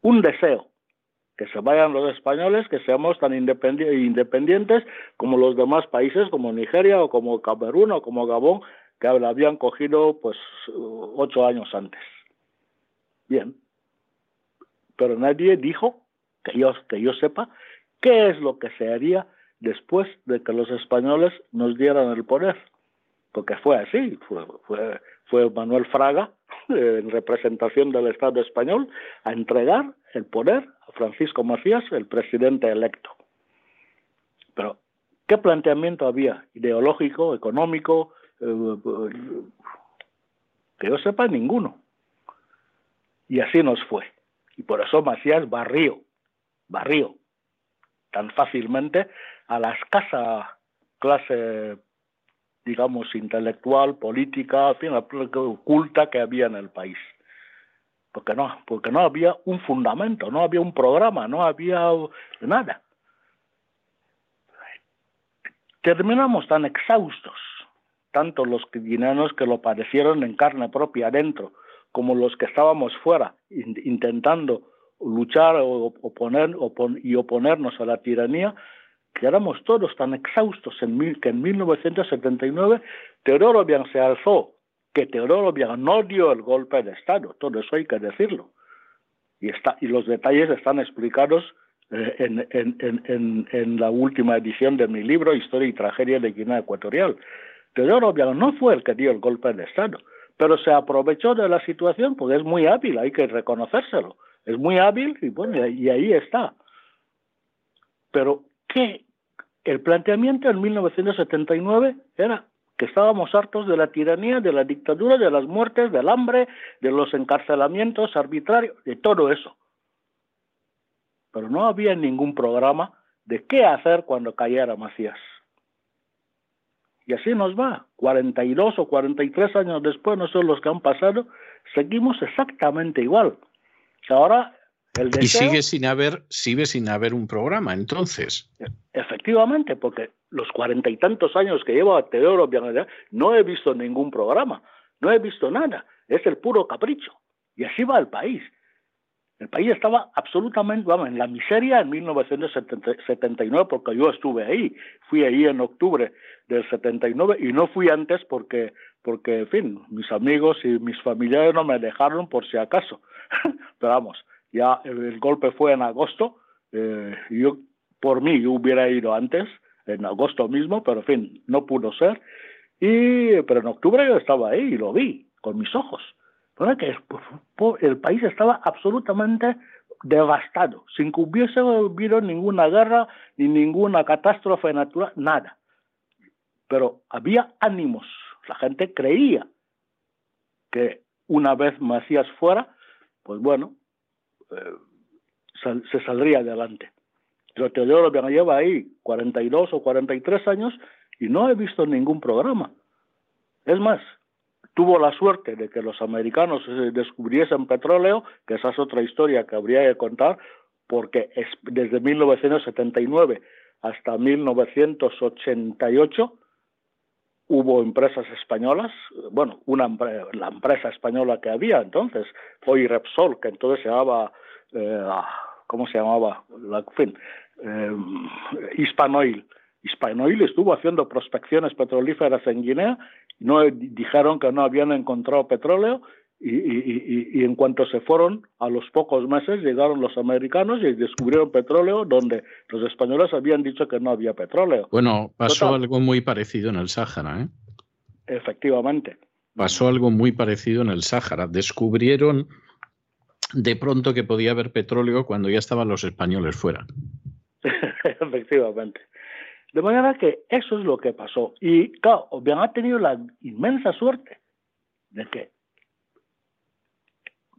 Un deseo, que se vayan los españoles, que seamos tan independientes como los demás países, como Nigeria o como Camerún o como Gabón, que habían cogido pues ocho años antes. Bien, pero nadie dijo, que yo, que yo sepa, qué es lo que se haría después de que los españoles nos dieran el poder. Porque fue así, fue, fue, Manuel Fraga, en representación del Estado español, a entregar el poder a Francisco Macías, el presidente electo. Pero, ¿qué planteamiento había? Ideológico, económico, eh, que yo sepa, ninguno. Y así nos fue. Y por eso Macías barrió, barrió tan fácilmente a la escasa clase, digamos, intelectual, política, en fin, oculta que había en el país. Porque no, porque no había un fundamento, no había un programa, no había nada. Terminamos tan exhaustos, tanto los guineanos que lo padecieron en carne propia adentro, como los que estábamos fuera, intentando luchar o oponer, y oponernos a la tiranía, que éramos todos tan exhaustos en que en 1979 Teodoro Bian se alzó, que Teodoro Bian no dio el golpe de Estado, todo eso hay que decirlo. Y, está, y los detalles están explicados eh, en, en, en, en, la última edición de mi libro Historia y Tragedia de Guinea Ecuatorial. Teodoro Bian no fue el que dio el golpe de Estado, pero se aprovechó de la situación porque es muy hábil, hay que reconocérselo. Es muy hábil y bueno, y ahí está. Pero que el planteamiento en 1979 era que estábamos hartos de la tiranía, de la dictadura, de las muertes, del hambre, de los encarcelamientos arbitrarios, de todo eso. Pero no había ningún programa de qué hacer cuando cayera Macías. Y así nos va. 42 o 43 años después, no son los que han pasado, seguimos exactamente igual. Ahora y sigue sin haber, sigue sin haber un programa, entonces. Efectivamente, porque los cuarenta y tantos años que llevo a Teodoro no he visto ningún programa, no he visto nada, es el puro capricho. Y así va el país. El país estaba absolutamente, vamos, en la miseria en 1979 porque yo estuve ahí. Fui ahí en octubre del 79 y no fui antes porque, porque, en fin, mis amigos y mis familiares no me dejaron por si acaso. Pero vamos, ya el, golpe fue en agosto, eh, yo por mí yo hubiera ido antes, en agosto mismo, pero en fin, no pudo ser. Y, pero en octubre yo estaba ahí y lo vi con mis ojos. que el país estaba absolutamente devastado, sin que hubiese habido ninguna guerra ni ninguna catástrofe natural, nada. Pero había ánimos, la gente creía que una vez Macías fuera, pues bueno, eh, se saldría adelante. Pero Teodoro lleva ahí 42 o 43 años y no he visto ningún programa. Es más, tuvo la suerte de que los americanos descubriesen petróleo, que esa es otra historia que habría que contar, porque es, desde 1979 hasta 1988 hubo empresas españolas, bueno, una la empresa española que había entonces, hoy Repsol, que entonces se llamaba, eh, ¿cómo se llamaba? La, fin, eh, Hispanoil. Hispanoil estuvo haciendo prospecciones petrolíferas en Guinea no dijeron que no habían encontrado petróleo y, en cuanto se fueron, a los pocos meses llegaron los americanos y descubrieron petróleo donde los españoles habían dicho que no había petróleo. Bueno, pasó algo muy parecido en el Sáhara, ¿eh? Efectivamente. Pasó algo muy parecido en el Sáhara. Descubrieron de pronto que podía haber petróleo cuando ya estaban los españoles fuera. Efectivamente. De manera que eso es lo que pasó. Y claro, bien ha tenido la inmensa suerte de que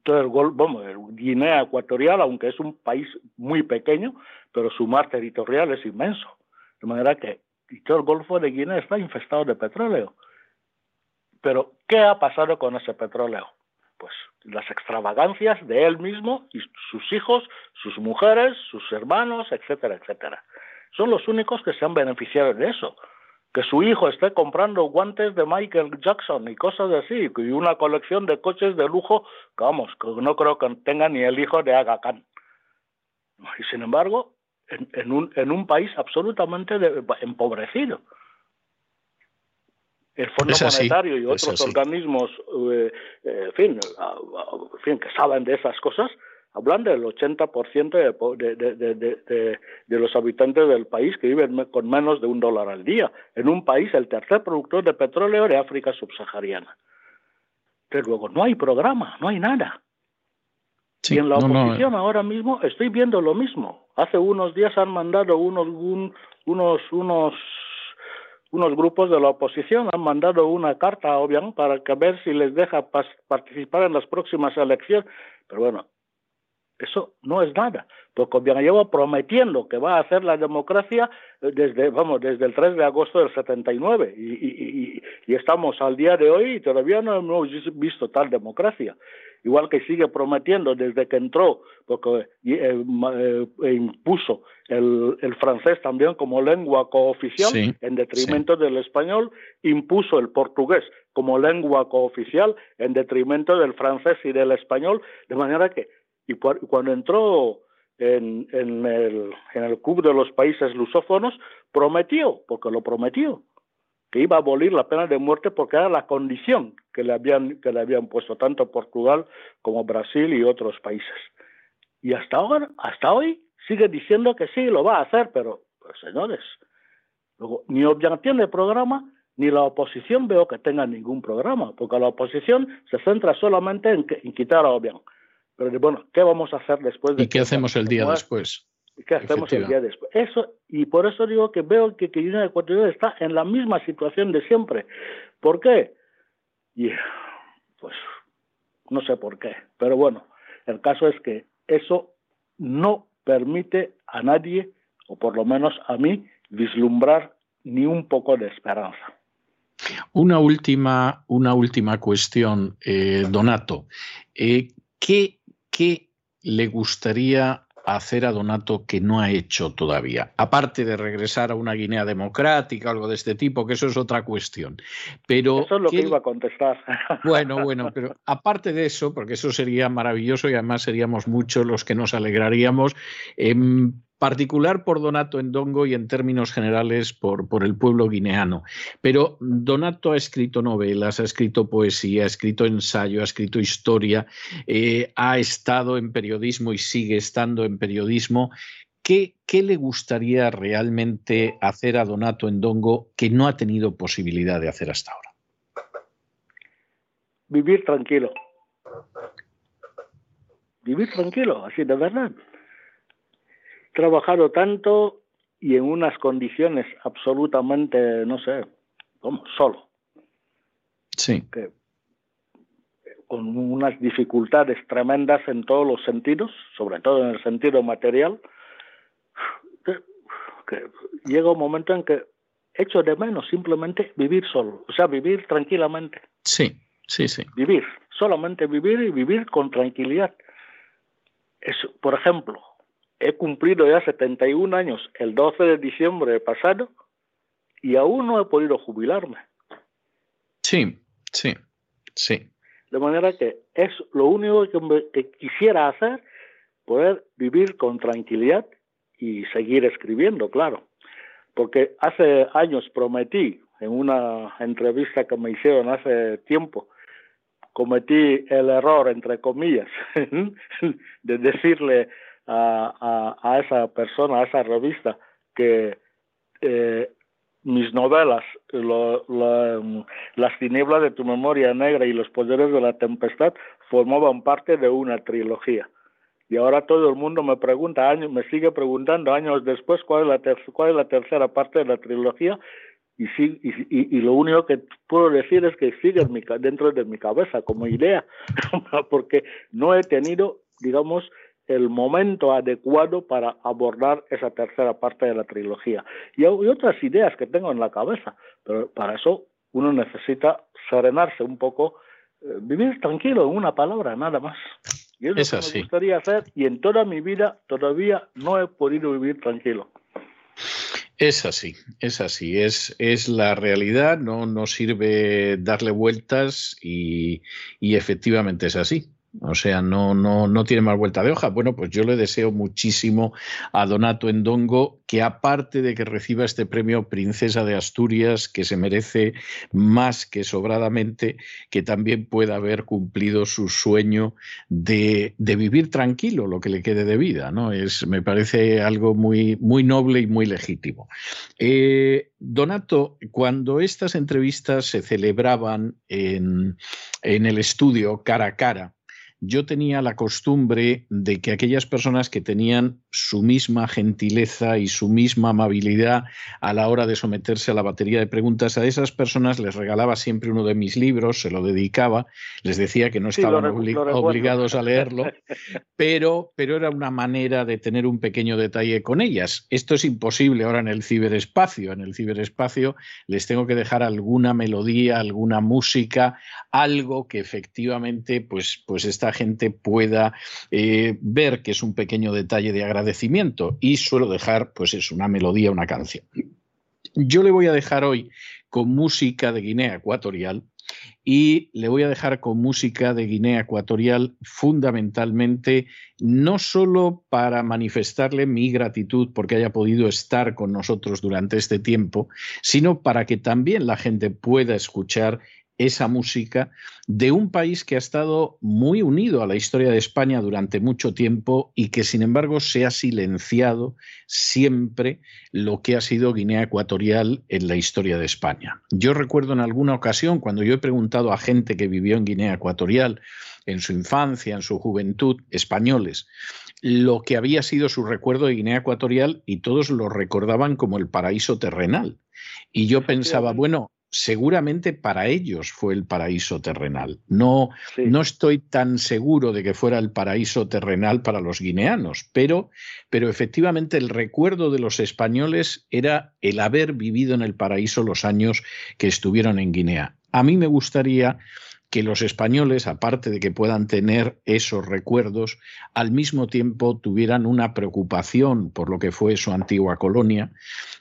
todo el gol, vamos, Guinea Ecuatorial, aunque es un país muy pequeño, pero su mar territorial es inmenso. De manera que todo el Golfo de Guinea está infestado de petróleo. Pero, ¿qué ha pasado con ese petróleo? Pues las extravagancias de él mismo y sus hijos, sus mujeres, sus hermanos, etcétera, etcétera son los únicos que se han beneficiado de eso. Que su hijo esté comprando guantes de Michael Jackson y cosas así, y una colección de coches de lujo, que vamos, que no creo que tenga ni el hijo de Aga Khan. Y sin embargo, en, un, en un país absolutamente empobrecido. El Fondo Monetario y otros organismos, eh, eh, fin, en fin, que saben de esas cosas, hablan del 80% de, de, de, de, los habitantes del país que viven con menos de un dólar al día, en un país el tercer productor de petróleo de África subsahariana. Pero luego no hay programa, no hay nada. y en la oposición ahora mismo estoy viendo lo mismo. Hace unos días han mandado unos, unos, unos, unos grupos de la oposición, han mandado una carta, obviamente, para que ver si les deja participar en las próximas elecciones. Pero bueno, eso no es nada, porque bien lleva prometiendo que va a hacer la democracia eh, desde, vamos, desde el 3 de agosto del 79 y, y, y estamos al día de hoy y todavía no hemos visto tal democracia. Igual que sigue prometiendo desde que entró, porque eh, eh, impuso el, el, francés también como lengua cooficial en detrimento del español, impuso el portugués como lengua cooficial en detrimento del francés y del español, de manera que y cuando entró en, en, el, en el Club de los Países Lusófonos, prometió, porque lo prometió, que iba a abolir la pena de muerte porque era la condición que le habían, que le habían puesto tanto Portugal como Brasil y otros países. Y hasta ahora, hasta hoy, sigue diciendo que sí, lo va a hacer, pero, pues, señores, luego, ni Obiang tiene programa, ni la oposición veo que tenga ningún programa, porque la oposición se centra solamente en, en quitar a Obiang. Pero bueno, ¿qué vamos a hacer después? De ¿Y qué hacemos el día después? ¿Qué hacemos el día después? Eso, y por eso digo que veo que, que Guinea Ecuatorial está en la misma situación de siempre. ¿Por qué? Y, pues no sé por qué, pero bueno, el caso es que eso no permite a nadie, o por lo menos a mí, vislumbrar ni un poco de esperanza. Una última, una última cuestión, eh, Donato. Eh, ¿qué, ¿qué le gustaría hacer a Donato que no ha hecho todavía? Aparte de regresar a una Guinea democrática, algo de este tipo, que eso es otra cuestión. Pero eso es lo que iba a contestar. Bueno, bueno, pero aparte de eso, porque eso sería maravilloso y además seríamos muchos los que nos alegraríamos. Eh, particular por Donato Endongo y en términos generales por, por, el pueblo guineano. Pero Donato ha escrito novelas, ha escrito poesía, ha escrito ensayo, ha escrito historia, eh, ha estado en periodismo y sigue estando en periodismo. ¿Qué, ¿Qué, le gustaría realmente hacer a Donato Endongo que no ha tenido posibilidad de hacer hasta ahora? Vivir tranquilo. vivir tranquilo, así de verdad. Trabajado tanto y en unas condiciones absolutamente, no sé, como solo. Sí. con unas dificultades tremendas en todos los sentidos, sobre todo en el sentido material, que llega un momento en que echo de menos simplemente vivir solo, o sea, vivir tranquilamente. Sí, sí, sí. Vivir, solamente vivir y vivir con tranquilidad. Es, por ejemplo, he cumplido ya 71 años el 12 de diciembre pasado y aún no he podido jubilarme. Sí, sí, sí. De manera que es lo único que, que quisiera hacer, poder vivir con tranquilidad y seguir escribiendo, claro porque hace años prometí en una entrevista que me hicieron hace tiempo, cometí el error, entre comillas, de decirle a, a, esa persona, a esa revista, que eh, mis novelas, Las tinieblas de tu memoria negra y Los poderes de la tempestad, formaban parte de una trilogía. Y ahora todo el mundo me pregunta, años, me sigue preguntando años después cuál es la, tercera parte de la trilogía y, lo único que puedo decir es que sigue en mi, dentro de mi cabeza como idea, porque no he tenido, digamos, el momento adecuado para abordar esa tercera parte de la trilogía. Y hay otras ideas que tengo en la cabeza, pero para eso uno necesita serenarse un poco, eh, vivir tranquilo en una palabra, nada más. Y es, lo que me gustaría hacer y en toda mi vida todavía no he podido vivir tranquilo. Es así, es así, es, es la realidad, no, no sirve darle vueltas y, y efectivamente es así. O sea, no, no, no tiene más vuelta de hoja. Bueno, pues yo le deseo muchísimo a Donato Endongo que aparte de que reciba este premio Princesa de Asturias, que se merece más que sobradamente, que también pueda haber cumplido su sueño de, de vivir tranquilo lo que le quede de vida. ¿no? Es, me parece algo muy, muy noble y muy legítimo. Eh, Donato, cuando estas entrevistas se celebraban en, en el estudio cara a cara, yo tenía la costumbre de que aquellas personas que tenían su misma gentileza y su misma amabilidad a la hora de someterse a la batería de preguntas, a esas personas les regalaba siempre uno de mis libros, se lo dedicaba, les decía que no estaban obligados a leerlo, pero, pero era una manera de tener un pequeño detalle con ellas. Esto es imposible ahora en el ciberespacio. En el ciberespacio les tengo que dejar alguna melodía, alguna música, algo que efectivamente pues, pues esta gente pueda eh, ver que es un pequeño detalle de agradecimiento y suelo dejar, pues es una melodía, una canción. Yo le voy a dejar hoy con música de Guinea Ecuatorial y le voy a dejar con música de Guinea Ecuatorial fundamentalmente no solo para manifestarle mi gratitud porque haya podido estar con nosotros durante este tiempo, sino para que también la gente pueda escuchar esa música de un país que ha estado muy unido a la historia de España durante mucho tiempo y que sin embargo se ha silenciado siempre lo que ha sido Guinea Ecuatorial en la historia de España. Yo recuerdo en alguna ocasión cuando yo he preguntado a gente que vivió en Guinea Ecuatorial en su infancia, en su juventud, españoles, lo que había sido su recuerdo de Guinea Ecuatorial y todos lo recordaban como el paraíso terrenal. Y yo pensaba, bueno, seguramente para ellos fue el paraíso terrenal. No, no estoy tan seguro de que fuera el paraíso terrenal para los guineanos, pero, pero efectivamente el recuerdo de los españoles era el haber vivido en el paraíso los años que estuvieron en Guinea. A mí me gustaría que los españoles, aparte de que puedan tener esos recuerdos, al mismo tiempo tuvieran una preocupación por lo que fue su antigua colonia,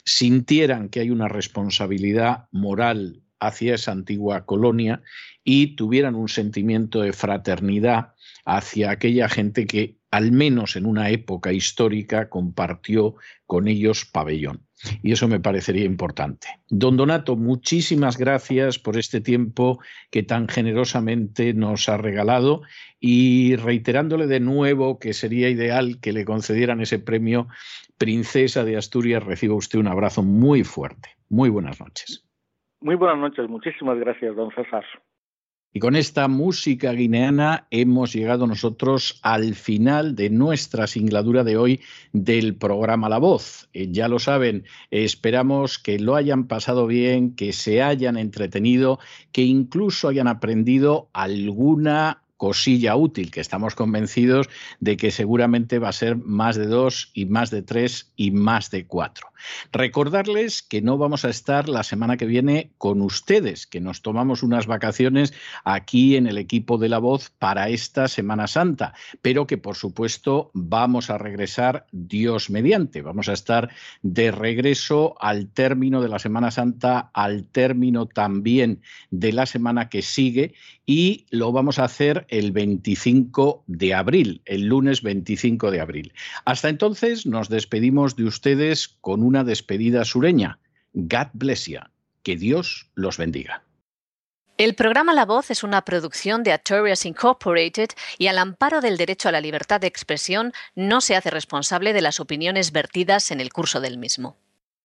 sintieran que hay una responsabilidad moral hacia esa antigua colonia y tuvieran un sentimiento de fraternidad hacia aquella gente que al menos en una época histórica compartió con ellos pabellón. Y eso me parecería importante. Don Donato, muchísimas gracias por este tiempo que tan generosamente nos ha regalado y reiterándole de nuevo que sería ideal que le concedieran ese premio Princesa de Asturias, reciba usted un abrazo muy fuerte. Muy buenas noches. Muy buenas noches, muchísimas gracias, don César. Y con esta música guineana hemos llegado nosotros al final de nuestra singladura de hoy del programa La Voz. Eh, ya lo saben, esperamos que lo hayan pasado bien, que se hayan entretenido, que incluso hayan aprendido alguna cosilla útil, que estamos convencidos de que seguramente va a ser más de dos y más de tres y más de cuatro. Recordarles que no vamos a estar la semana que viene con ustedes, que nos tomamos unas vacaciones aquí en el equipo de La Voz para esta Semana Santa, pero que por supuesto vamos a regresar Dios mediante. Vamos a estar de regreso al término de la Semana Santa, al término también de la semana que sigue y lo vamos a hacer el 25 de abril, el lunes 25 de abril. Hasta entonces nos despedimos de ustedes con un una despedida sureña. God bless you. Que Dios los bendiga. El programa La Voz es una producción de Artorias Incorporated y al amparo del derecho a la libertad de expresión no se hace responsable de las opiniones vertidas en el curso del mismo.